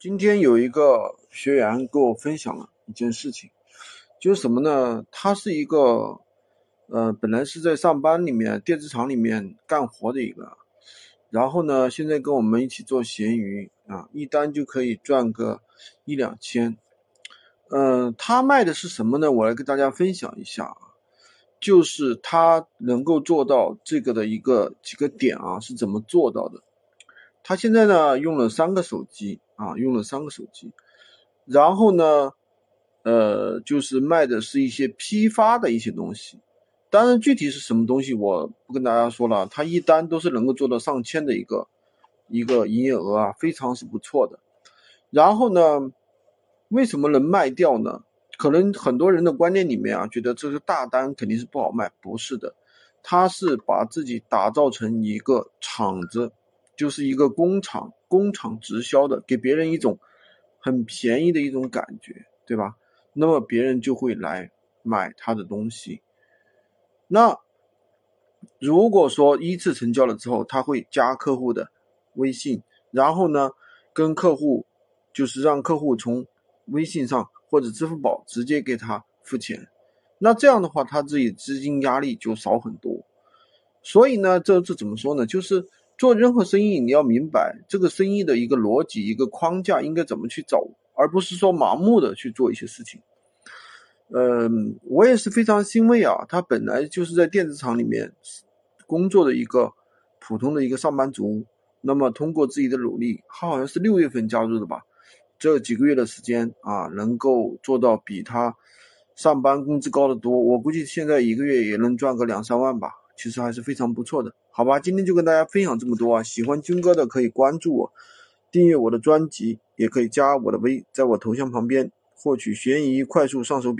今天有一个学员跟我分享了一件事情，就是什么呢？他是一个，呃，本来是在上班里面电子厂里面干活的一个，然后呢，现在跟我们一起做闲鱼啊，一单就可以赚个一两千。嗯，他卖的是什么呢？我来跟大家分享一下啊，就是他能够做到这个的一个几个点啊，是怎么做到的？他现在呢用了三个手机。啊，用了三个手机，然后呢，呃，就是卖的是一些批发的一些东西，当然具体是什么东西我不跟大家说了，他一单都是能够做到上千的一个一个营业额啊，非常是不错的。然后呢，为什么能卖掉呢？可能很多人的观念里面啊，觉得这个大单肯定是不好卖，不是的，他是把自己打造成一个厂子。就是一个工厂，工厂直销的，给别人一种很便宜的一种感觉，对吧？那么别人就会来买他的东西。那如果说一次成交了之后，他会加客户的微信，然后呢，跟客户就是让客户从微信上或者支付宝直接给他付钱。那这样的话，他自己资金压力就少很多。所以呢，这这怎么说呢？就是。做任何生意，你要明白这个生意的一个逻辑、一个框架应该怎么去走，而不是说盲目的去做一些事情。嗯，我也是非常欣慰啊，他本来就是在电子厂里面工作的一个普通的一个上班族，那么通过自己的努力，他好像是六月份加入的吧，这几个月的时间啊，能够做到比他上班工资高得多，我估计现在一个月也能赚个两三万吧。其实还是非常不错的，好吧？今天就跟大家分享这么多啊！喜欢军哥的可以关注我，订阅我的专辑，也可以加我的微，在我头像旁边获取悬疑快速上手笔。